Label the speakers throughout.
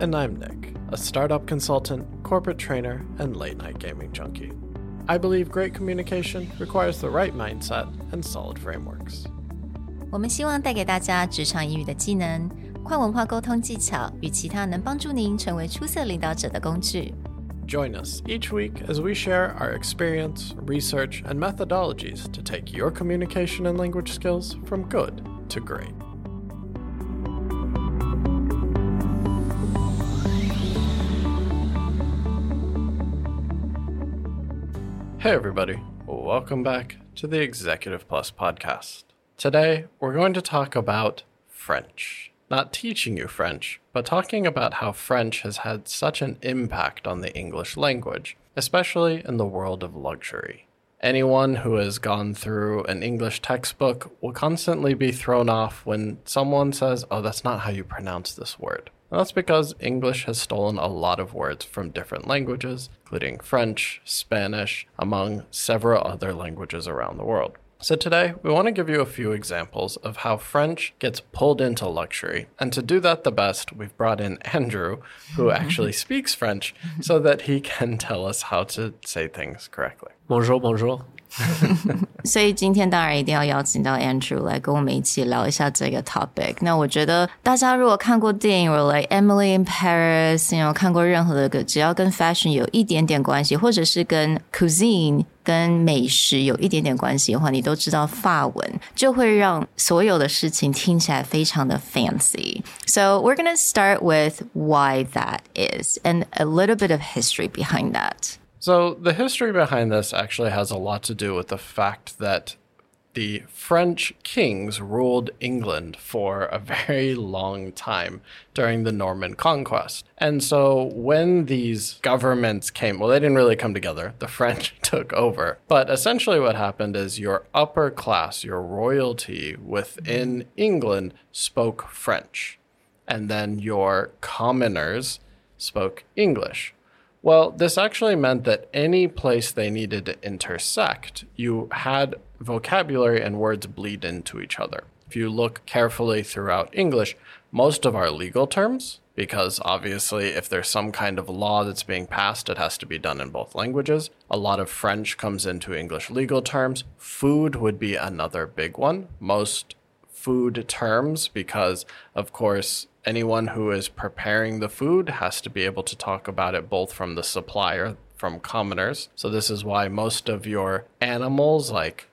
Speaker 1: And I'm Nick, a startup consultant, corporate trainer, and late night gaming junkie. I believe great communication requires the right mindset and solid frameworks.
Speaker 2: 我们希望带给大家职场英语的技能、跨文化沟通技巧与其他能帮助您成为出色领导者的工具。
Speaker 1: Join us each week as we share our experience, research, and methodologies to take your communication and language skills from good to great. Hey, everybody. Welcome back to the Executive Plus podcast. Today, we're going to talk about French. Not teaching you French, but talking about how French has had such an impact on the English language, especially in the world of luxury. Anyone who has gone through an English textbook will constantly be thrown off when someone says, Oh, that's not how you pronounce this word. And that's because English has stolen a lot of words from different languages, including French, Spanish, among several other languages around the world. So, today we want to give you a few examples of how French gets pulled into luxury. And to do that the best, we've brought in Andrew, who actually speaks French, so that he can tell us how to say things correctly.
Speaker 3: Bonjour, bonjour.
Speaker 2: 所以今天当然一定要邀请到 Andrew 来跟我们一起聊一下这个 topic。那我觉得大家如果看过电影，或 like Emily in Paris，有看过任何的个只要跟 fashion 有一点点关系，或者是跟 cuisine 跟美食有一点点关系的话，你都知道法文就会让所有的事情听起来非常的 fancy。So we're gonna start with why that is and a little bit of history behind that.
Speaker 1: So, the history behind this actually has a lot to do with the fact that the French kings ruled England for a very long time during the Norman conquest. And so when these governments came, well, they didn't really come together, the French took over. But essentially, what happened is your upper class, your royalty within England spoke French, and then your commoners spoke English. Well, this actually meant that any place they needed to intersect, you had vocabulary and words bleed into each other. If you look carefully throughout English, most of our legal terms, because obviously, if there's some kind of law that's being passed, it has to be done in both languages. A lot of French comes into English legal terms. Food would be another big one. Most food terms, because of course, anyone who is preparing the food has to be able to talk about it both from the supplier, from commoners. So, this is why most of your animals, like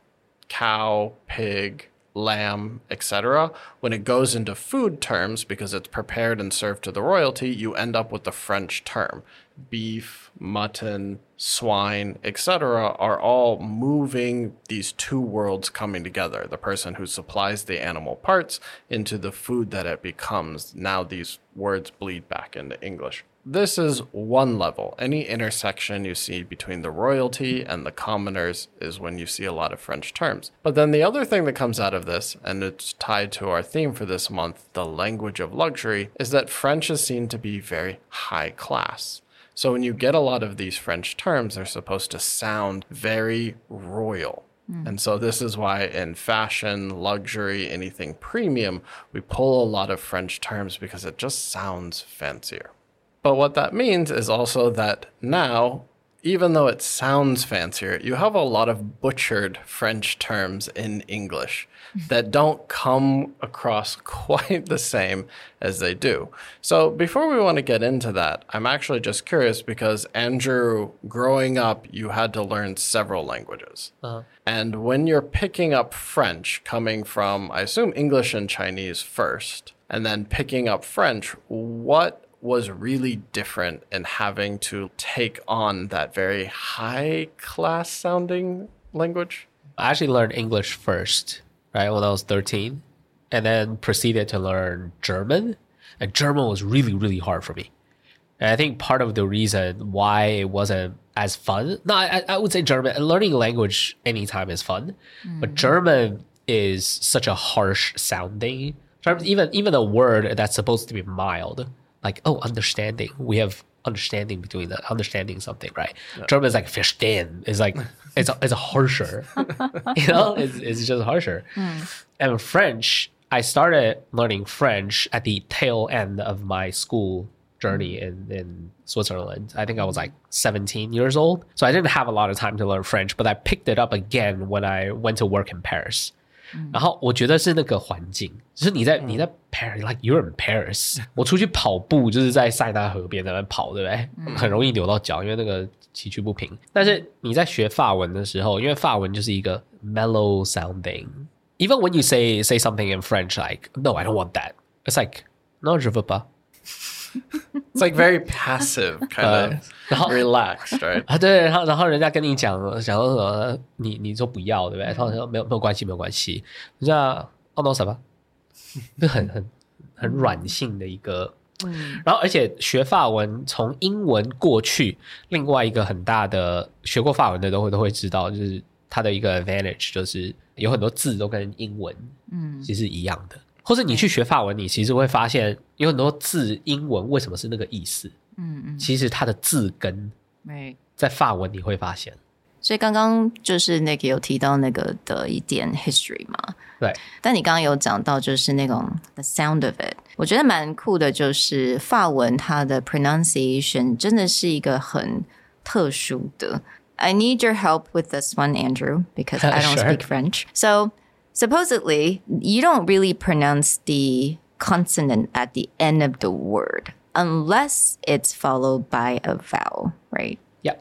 Speaker 1: cow, pig, lamb, etc., when it goes into food terms, because it's prepared and served to the royalty, you end up with the French term. Beef, mutton, swine, etc., are all moving these two worlds coming together. The person who supplies the animal parts into the food that it becomes. Now these words bleed back into English. This is one level. Any intersection you see between the royalty and the commoners is when you see a lot of French terms. But then the other thing that comes out of this, and it's tied to our theme for this month, the language of luxury, is that French is seen to be very high class. So when you get a lot of these French terms, they're supposed to sound very royal. Hmm. And so this is why in fashion, luxury, anything premium, we pull a lot of French terms because it just sounds fancier. But what that means is also that now, even though it sounds fancier, you have a lot of butchered French terms in English that don't come across quite the same as they do. So, before we want to get into that, I'm actually just curious because, Andrew, growing up, you had to learn several languages.
Speaker 3: Uh-huh.
Speaker 1: And when you're picking up French coming from, I assume, English and Chinese first, and then picking up French, what was really different in having to take on that very high class sounding language?
Speaker 3: I actually learned English first, right, when I was 13, and then proceeded to learn German. And German was really, really hard for me And I think part of the reason why it wasn't as fun, no, I, I would say German, learning language anytime is fun, but mm. German is such a harsh sounding. German, even even a word that's supposed to be mild, like oh, understanding. We have understanding between the understanding something, right? German is like verstehen. Is like it's it's harsher. you know, it's it's just harsher. Hmm. And French, I started learning French at the tail end of my school journey hmm. in, in Switzerland. I think I was like 17 years old. So I didn't have a lot of time to learn French, but I picked it up again when I went to work in Paris. 然后我觉得是那个环境，就是你在你在 Paris，like you're in Paris。我出去跑步就是在塞纳河边在那边跑，对不对？很容易扭到脚，因为那个崎岖不平。但是你在学法文的时候，因为法文就是一个 mellow sounding。Even when you say say something in French, like no, I don't want that. It's like no, je veux pas.
Speaker 1: It's like very passive, kind of
Speaker 3: 然后
Speaker 1: relaxed, right?
Speaker 3: 啊，对，然后然后人家跟你讲讲说什么，你你说不要，对不对？他说没有没有关系，没有关系，人家哦 no 什么，就很很很软性的一个。然后而且学法文从英文过去，另外一个很大的学过法文的都会都会知道，就是它的一个 advantage 就是有很多字都跟英文嗯其实一样的。或者你去学法文，你其实会发现有很多字英文为什么是那个意思，
Speaker 2: 嗯嗯，
Speaker 3: 其实它的字根
Speaker 2: 对。
Speaker 3: 在法文你会发现，
Speaker 2: 所以刚刚就是那个有提到那个的一点 history 嘛，
Speaker 3: 对，
Speaker 2: 但你刚刚有讲到就是那种 the sound of it，我觉得蛮酷的，就是法文它的 pronunciation 真的是一个很特殊的。I need your help with this one, Andrew, because I don't speak French. So supposedly you don't really pronounce the consonant at the end of the word unless it's followed by a vowel, right?
Speaker 3: Yeah.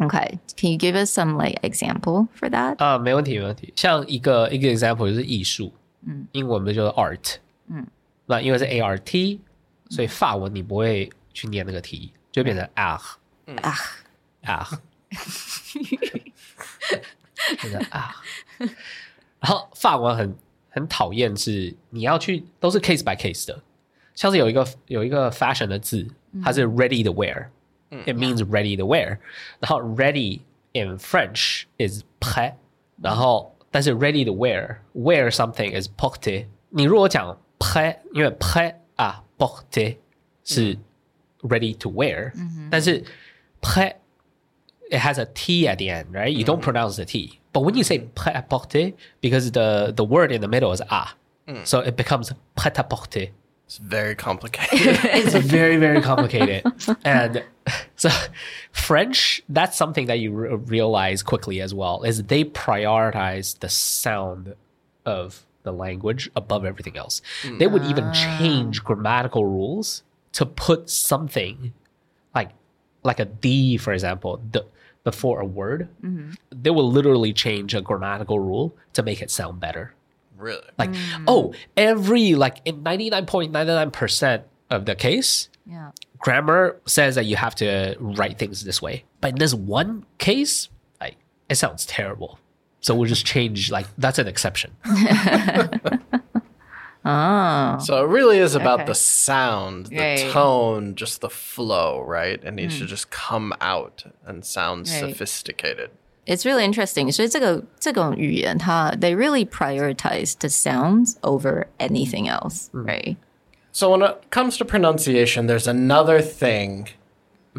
Speaker 2: Okay. Can you give us some like example for that?
Speaker 3: 啊，没问题，没问题。像一个一个 example 就是艺术，嗯，英文不就是 art，嗯，那因为是 A R T，所以法文你不会去念那个 T，就变成 art
Speaker 2: 啊
Speaker 3: art，变成 art。 然后法文很很讨厌是你要去都是 case by case 的，像是有一个有一个 fashion 的字，它是 ready to wear，it means ready to wear，然后 ready in French is prêt，然后但是 ready to wear wear something is porter。你如果讲 prêt，因为 prêt 啊 porter 是 ready to wear，、但是 prêt it has a T at the end, right? You don't mm-hmm. pronounce the T. But when you say prêt à porter, because the, the word in the middle is ah, mm. so it becomes prêt à porter.
Speaker 1: It's very complicated.
Speaker 3: It's very, very complicated. and so French, that's something that you re- realize quickly as well, is they prioritize the sound of the language above everything else. They would even ah. change grammatical rules to put something like like a D, for example, the, before a word. Mm-hmm. They will literally change a grammatical rule to make it sound better.
Speaker 1: really?
Speaker 3: Like, mm. oh, every like in ninety nine point ninety nine percent of the case,
Speaker 2: Yeah.
Speaker 3: grammar says that you have to write things this way. But in this one case, like it sounds terrible. So we'll just change like that's an exception.
Speaker 1: So it really is about
Speaker 2: Okay.
Speaker 1: the sound, the
Speaker 2: Right.
Speaker 1: tone, just the flow, right? It needs to just come out and sound
Speaker 2: Right.
Speaker 1: sophisticated.
Speaker 2: It's really interesting. 所以这个这种语言，它 they really prioritize the sounds over anything else, right?
Speaker 1: So when it comes to pronunciation, there's another thing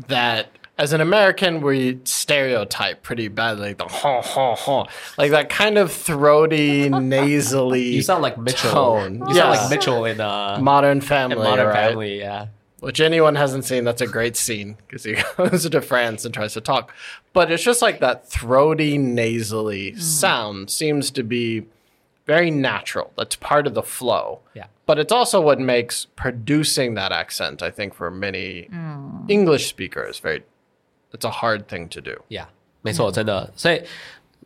Speaker 1: that as an American we stereotype pretty badly. like The ha ha ha. Like that kind of throaty, nasally
Speaker 3: You sound like Mitchell.
Speaker 1: tone.
Speaker 3: You sound like Mitchell in uh
Speaker 1: Modern Family,
Speaker 3: in Modern
Speaker 1: right?
Speaker 3: Family, yeah.
Speaker 1: Which anyone hasn't seen, that's a great scene because he goes to France and tries to talk. But it's just like that throaty, nasally sound seems to be very natural. That's part of the flow.
Speaker 3: Yeah.
Speaker 1: But it's also what makes producing that accent, I think, for many English speakers, very, it's a hard thing to do.
Speaker 3: Yeah，没错，真的。所以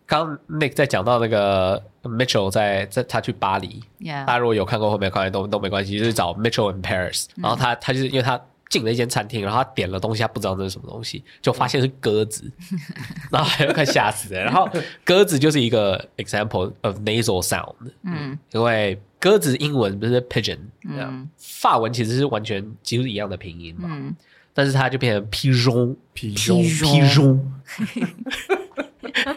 Speaker 3: 刚刚 Nick 在讲到那个 Mitchell 在在他去巴黎
Speaker 2: Yeah
Speaker 3: 大家如果有看过后面看都都没关系，就是找 Mitchell in Paris，、然后他他就是因为他进了一间餐厅，然后他点了东西，他不知道这是什么东西，就发现是鸽子，然后还快吓死了。然后鸽子就是一个 example of nasal sound，嗯，因为鸽子英文不是
Speaker 1: pigeon，Yeah.
Speaker 3: 法文其实是完全几乎是一样的拼音嘛。但是它就变成 pigeon
Speaker 1: Pigeon
Speaker 3: pigeon，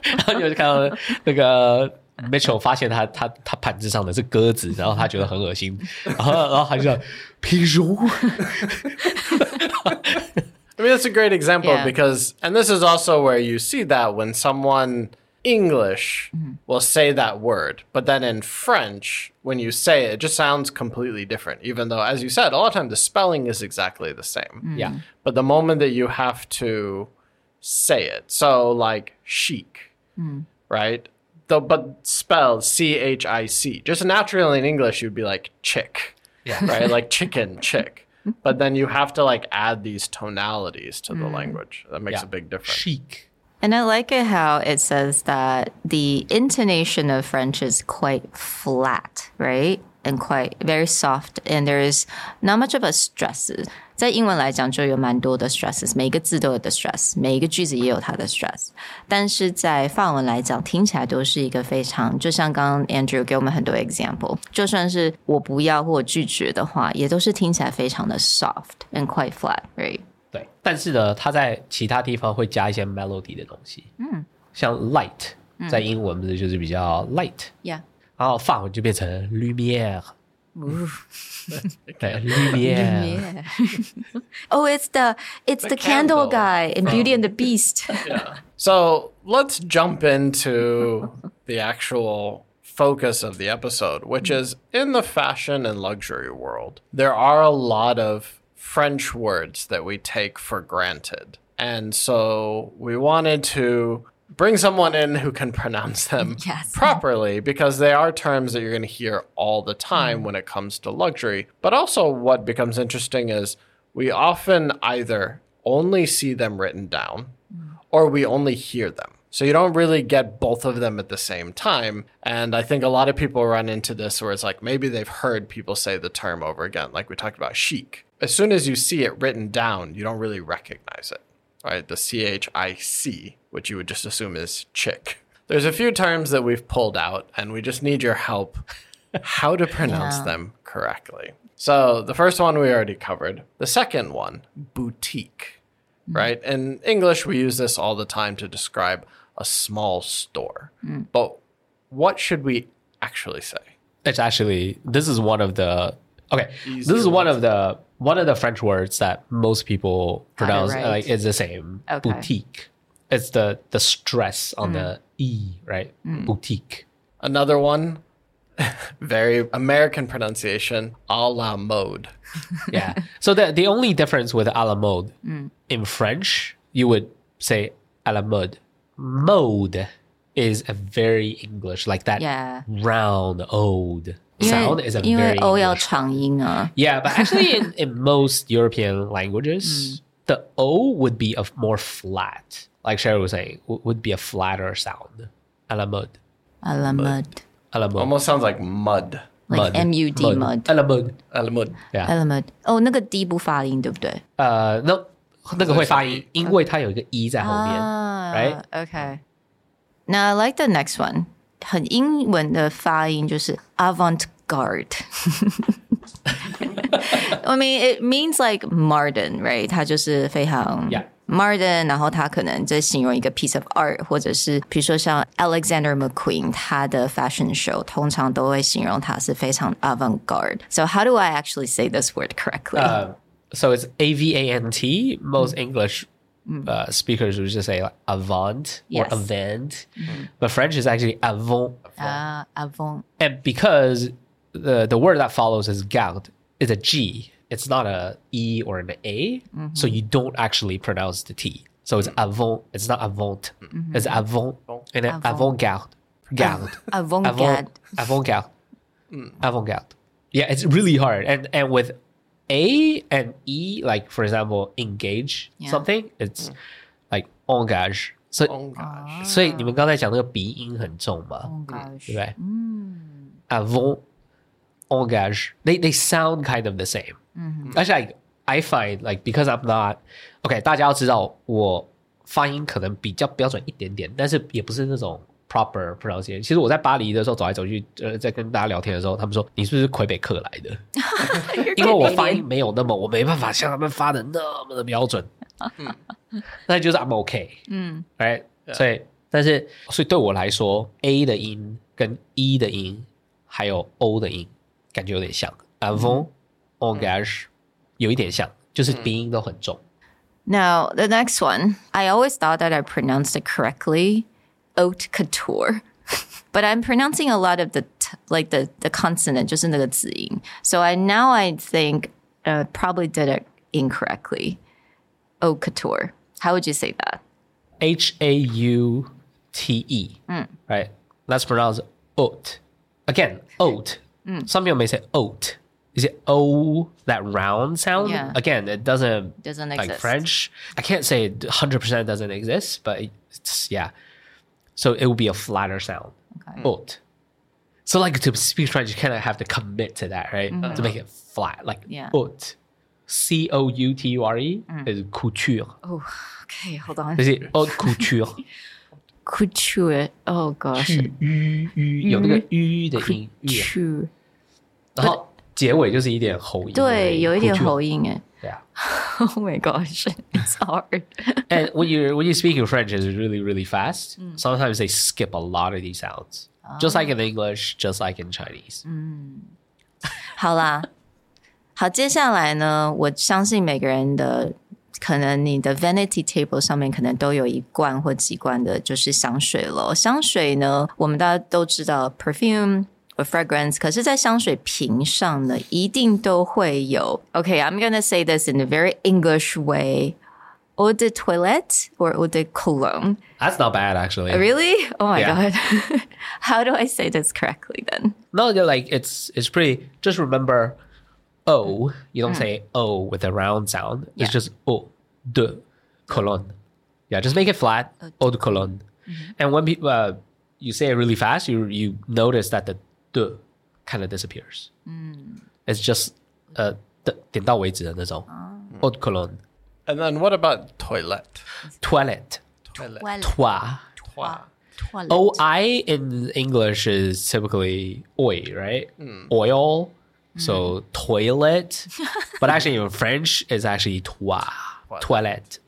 Speaker 3: 然后你就看到那个 Mitchell 发现他他他盘子上的是鸽子，然后他觉得很恶心，然后然后他就讲 pigeon，
Speaker 1: I mean, it's a great example
Speaker 2: Yeah.
Speaker 1: because, and this is also where you see that when someone English mm-hmm. will say that word, but then in French, when you say it, it just sounds completely different. Even though, as you said, a lot of times the spelling is exactly the same.
Speaker 3: Mm-hmm.
Speaker 1: yeah，But the moment that you have to say it, so like chic, mm-hmm. right? The, but spelled C H I C. Just naturally in English, you'd be like chick,
Speaker 3: Yeah.
Speaker 1: right? Like chicken, chick. But then you have to like add these tonalities to the language. That makes
Speaker 3: yeah.
Speaker 1: a big difference.
Speaker 3: chic，
Speaker 2: And I like it how it says that the intonation of French is quite flat, right? And quite very soft, and there's not much of a stress. 在英文来讲就有蛮多的 stresses，每一个字都有的 stress，每一个句子也有它的 stress。但是在法文来讲，听起来都是一个非常，就像刚刚 Andrew 给我们很多 example，就算是我不要或拒绝的话，也都是听起来非常的 soft and quite flat，right？
Speaker 3: 对，但是呢，它在其他地方会加一些 melody 的东西，嗯，像 light，在英文不是就是比较 light，
Speaker 2: Yeah.
Speaker 3: 然后法文就变成 lumière，对，lumière，
Speaker 2: Yeah. oh, it's the it's the, candle,
Speaker 1: candle
Speaker 2: guy in Beauty and the Beast.
Speaker 1: So let's jump into the actual focus of the episode, which is in the fashion and luxury world. There are a lot of French words that we take for granted. And so we wanted to bring someone in who can pronounce them
Speaker 2: Yes.
Speaker 1: properly because they are terms that you're going to hear all the time mm-hmm. when it comes to luxury. But also, what becomes interesting is we often either only see them written down mm. or we only hear them. So you don't really get both of them at the same time. And I think a lot of people run into this where it's like maybe they've heard people say the term over again, like we talked about chic. As soon as you see it written down, you don't really recognize it, right? The C H I C, which you would just assume is chick. There's a few terms that we've pulled out, and we just need your help how to pronounce
Speaker 2: Yeah.
Speaker 1: them correctly. So the first one we already covered. The second one, boutique, hmm. right? In English, we use this all the time to describe a small store. Hmm. But what should we actually say?
Speaker 3: It's actually this is one of the okay.
Speaker 1: Easier
Speaker 3: this is one of the one of the French words that most people pronounce
Speaker 2: right.
Speaker 3: like it's the same.
Speaker 2: Okay.
Speaker 3: Boutique. It's the the stress on the mm. e, right? Mm. Boutique.
Speaker 1: Another one, very American pronunciation, a la mode.
Speaker 3: Yeah. so the the only difference with a la mode mm. in French, you would say a la mode. Mode is a very English, like that
Speaker 2: yeah.
Speaker 3: round old sound is a very
Speaker 2: oh,
Speaker 3: English.
Speaker 2: Uh.
Speaker 3: Yeah, but actually in, in most European languages, mm. the O would be a more flat, like Sherry was saying, would be a flatter sound. A la mode.
Speaker 2: A la mode.
Speaker 3: A la mode.
Speaker 1: Almost sounds like mud.
Speaker 2: Like M U D mud.
Speaker 3: A la mode.
Speaker 1: A la mode.
Speaker 3: Yeah.
Speaker 2: A la mode. Oh, 哦，那个 D 不发音，对不对？
Speaker 3: 呃、uh,，no，那个会发音，因为它有一个 E 在后面。Right?
Speaker 2: Okay. Now I like the next one. 很英文的发音就是 avant-garde. I mean, it means like modern, right? 它就是非常
Speaker 3: Yeah.
Speaker 2: modern，然后它可能在形容一个 piece of art，或者是比如说像 Alexander McQueen 他的 fashion show，通常都会形容它是非常 avant-garde. So how do I actually say this word correctly?
Speaker 3: Uh, so it's A V A N T. Most English Mm-hmm. uh, speakers would just say like avant
Speaker 2: Yes.
Speaker 3: or avant, mm-hmm. but French is actually avant.
Speaker 2: Ah, avant.
Speaker 3: And because the the word that follows is garde is a G, it's not a E or an A, mm-hmm. so you don't actually pronounce the T. So it's avant. It's not avant. It's avant and then avant garde. Garde.
Speaker 2: Avant-garde.
Speaker 3: Avant garde. Mm. Avant garde. Yeah, it's really hard. And and with A and E, like for example, engage
Speaker 2: Yeah.
Speaker 3: something, it's like engage. So
Speaker 1: Oh gosh.
Speaker 3: 所以你们刚才讲那个鼻音很重嘛？
Speaker 2: Oh gosh.
Speaker 3: 对不对？avant, engage, they they sound kind of the same. Actually, like, I find like because I'm not okay，大家要知道我发音可能比较标准一点点，但是也不是那种 Proper pronunciation。其实我在巴黎的时候走来走去，呃，在跟大家聊天的时候，他们说你是不是魁北克来的？因为我发音没有那么，我没办法像他们发的那么的标准。那就是 I'm OK，嗯，right，所以但是所以对我来说，A 的音跟 E 的音还有 O 的音感觉有点像，avant engage 有一点像，就是鼻音都很重。
Speaker 2: Now, the next one, I always thought that I pronounced it correctly, haute couture. but I'm pronouncing a lot of the t- like the the consonant just in the zi. So I now I think uh, probably did it incorrectly. Haute couture. How would you say that?
Speaker 3: H A U T E. Mm. Right. Let's pronounce oat. Again, oat. Mm. Some people may say oat. Is it O that round sound?
Speaker 2: Yeah.
Speaker 3: Again, it doesn't
Speaker 2: doesn't
Speaker 3: like
Speaker 2: exist.
Speaker 3: French. I can't say hundred percent doesn't exist, but it's yeah. So it would be a flatter sound.
Speaker 2: Okay.
Speaker 3: Oat. So like to speak French, you kind of have to commit to that, right? To make it flat, like
Speaker 2: Yeah.
Speaker 3: oat. C O U T U R E is couture.
Speaker 2: Oh, okay, hold on.
Speaker 3: Is it haute couture?
Speaker 2: Couture. Oh gosh.
Speaker 3: 吁吁有那个吁的音，吁，
Speaker 2: Couture.
Speaker 3: 然后 结尾就是一点喉音，
Speaker 2: 对，有一点喉音哎。
Speaker 3: Yeah.
Speaker 2: Oh my gosh, it's hard.
Speaker 3: And when you when you speak in French, it's really really fast.
Speaker 2: Mm.
Speaker 3: Sometimes they skip a lot of these sounds, just like in English, just like in Chinese.
Speaker 2: 好啦，好，接下来呢，我相信每个人的可能你的 vanity table 上面可能都有一罐或几罐的，就是香水了。香水呢，我们大家都知道 perfume。或 fragrance，可是，在香水瓶上呢，一定都会有。OK，I'm、gonna say this in a very English way. Eau de toilette or eau de cologne.
Speaker 3: That's not bad actually.
Speaker 2: Really? Oh my
Speaker 3: Yeah.
Speaker 2: god. How do I say this correctly then?
Speaker 3: No, they're like it's it's pretty. Just remember, o. You don't say o with a round sound. It's
Speaker 2: Mm. Yeah.
Speaker 3: just o de cologne. Yeah, just make it flat. Eau de cologne.
Speaker 2: Mm-hmm.
Speaker 3: And when people uh, you say it really fast, you you notice that the de kind of disappears.
Speaker 2: Mm.
Speaker 3: It's just uh 的点到为止的那种
Speaker 2: Oh.
Speaker 3: eau de cologne.
Speaker 1: And then what about toilet?
Speaker 3: Toilet.
Speaker 1: Toilet.
Speaker 3: Toi.
Speaker 2: Toilet.
Speaker 3: O I in English is typically oil, right?
Speaker 1: Hmm.
Speaker 3: Oil. So toilet. but actually in French it's actually toi. Toilet.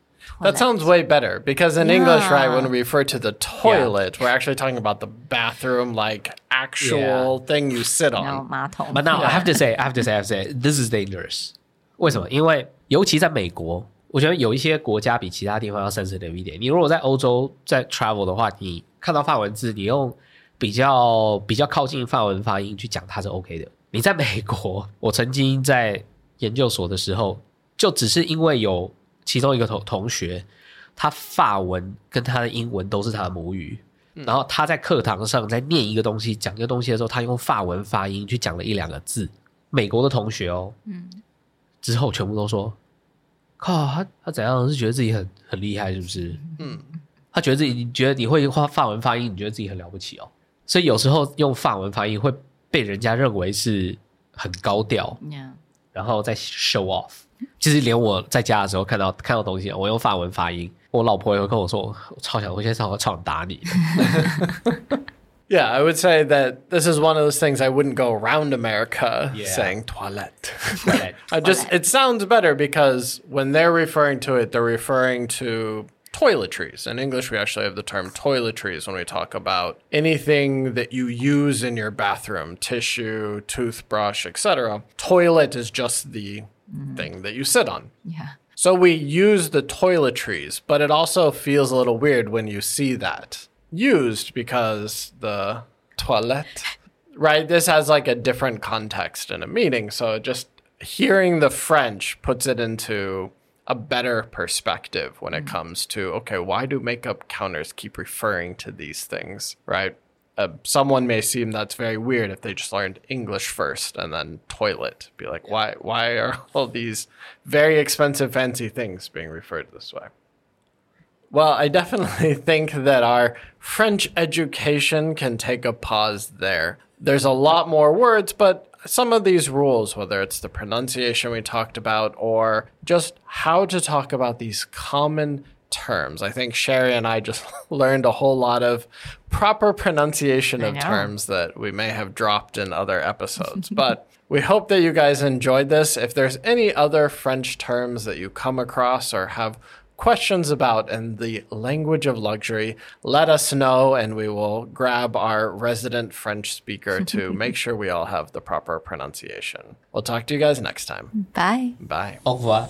Speaker 1: That sounds way better because in English, right, when
Speaker 2: Yeah.
Speaker 1: we refer to the toilet, we're actually talking about the bathroom, like actual thing you sit on.
Speaker 2: No, 马桶。
Speaker 3: But now I have to say, I have to say, I have to say, this is dangerous. 为什么？因为尤其在美国，我觉得有一些国家比其他地方要 sensitive 一点。你如果在欧洲在 travel 的话，你看到法文字，你用比较比较靠近法文发音去讲，它是 OK 的。你在美国，我曾经在研究所的时候，就只是因为有 其中一个同同学，他法文跟他的英文都是他的母语，然后他在课堂上在念一个东西、讲一个东西的时候，他用法文发音去讲了一两个字。美国的同学哦，嗯，之后全部都说，靠，他他怎样是觉得自己很很厉害，是不是？嗯，他觉得自己，你觉得你会画法文发音，你觉得自己很了不起哦。所以有时候用法文发音会被人家认为是很高调.然后再 show off。其实连我在家的时候看到看到东西，我用法文发音，我老婆也会跟我说，我超想，我现在超超想打你。
Speaker 1: Yeah, I would say that this is one of those things I wouldn't go around America
Speaker 3: Yeah.
Speaker 1: saying toilet.
Speaker 3: Toilet.
Speaker 1: I just it sounds better because when they're referring to it, they're referring to toiletries. In English, we actually have the term toiletries when we talk about anything that you use in your bathroom, tissue, toothbrush, etc. Toilet is just the Mm-hmm. thing that you sit on.
Speaker 2: Yeah.
Speaker 1: So we use the toiletries, but it also feels a little weird when you see that used because the toilet, right? This has like a different context in a meaning. So just hearing the French puts it into a better perspective when it mm. comes to, okay, why do makeup counters keep referring to these things, right? Uh, someone may seem that's very weird if they just learned English first and then toilet. Be like, why? Why are all these very expensive, fancy things being referred this way? Well, I definitely think that our French education can take a pause there. There's a lot more words, but some of these rules, whether it's the pronunciation we talked about or just how to talk about these common terms. I think Sherry and I just learned a whole lot of proper pronunciation of terms that we may have dropped in other episodes. but we hope that you guys enjoyed this. If there's any other French terms that you come across or have questions about in the language of luxury, let us know and we will grab our resident French speaker to make sure we all have the proper pronunciation. We'll talk to you guys next time.
Speaker 2: Bye.
Speaker 1: Bye.
Speaker 3: Au revoir.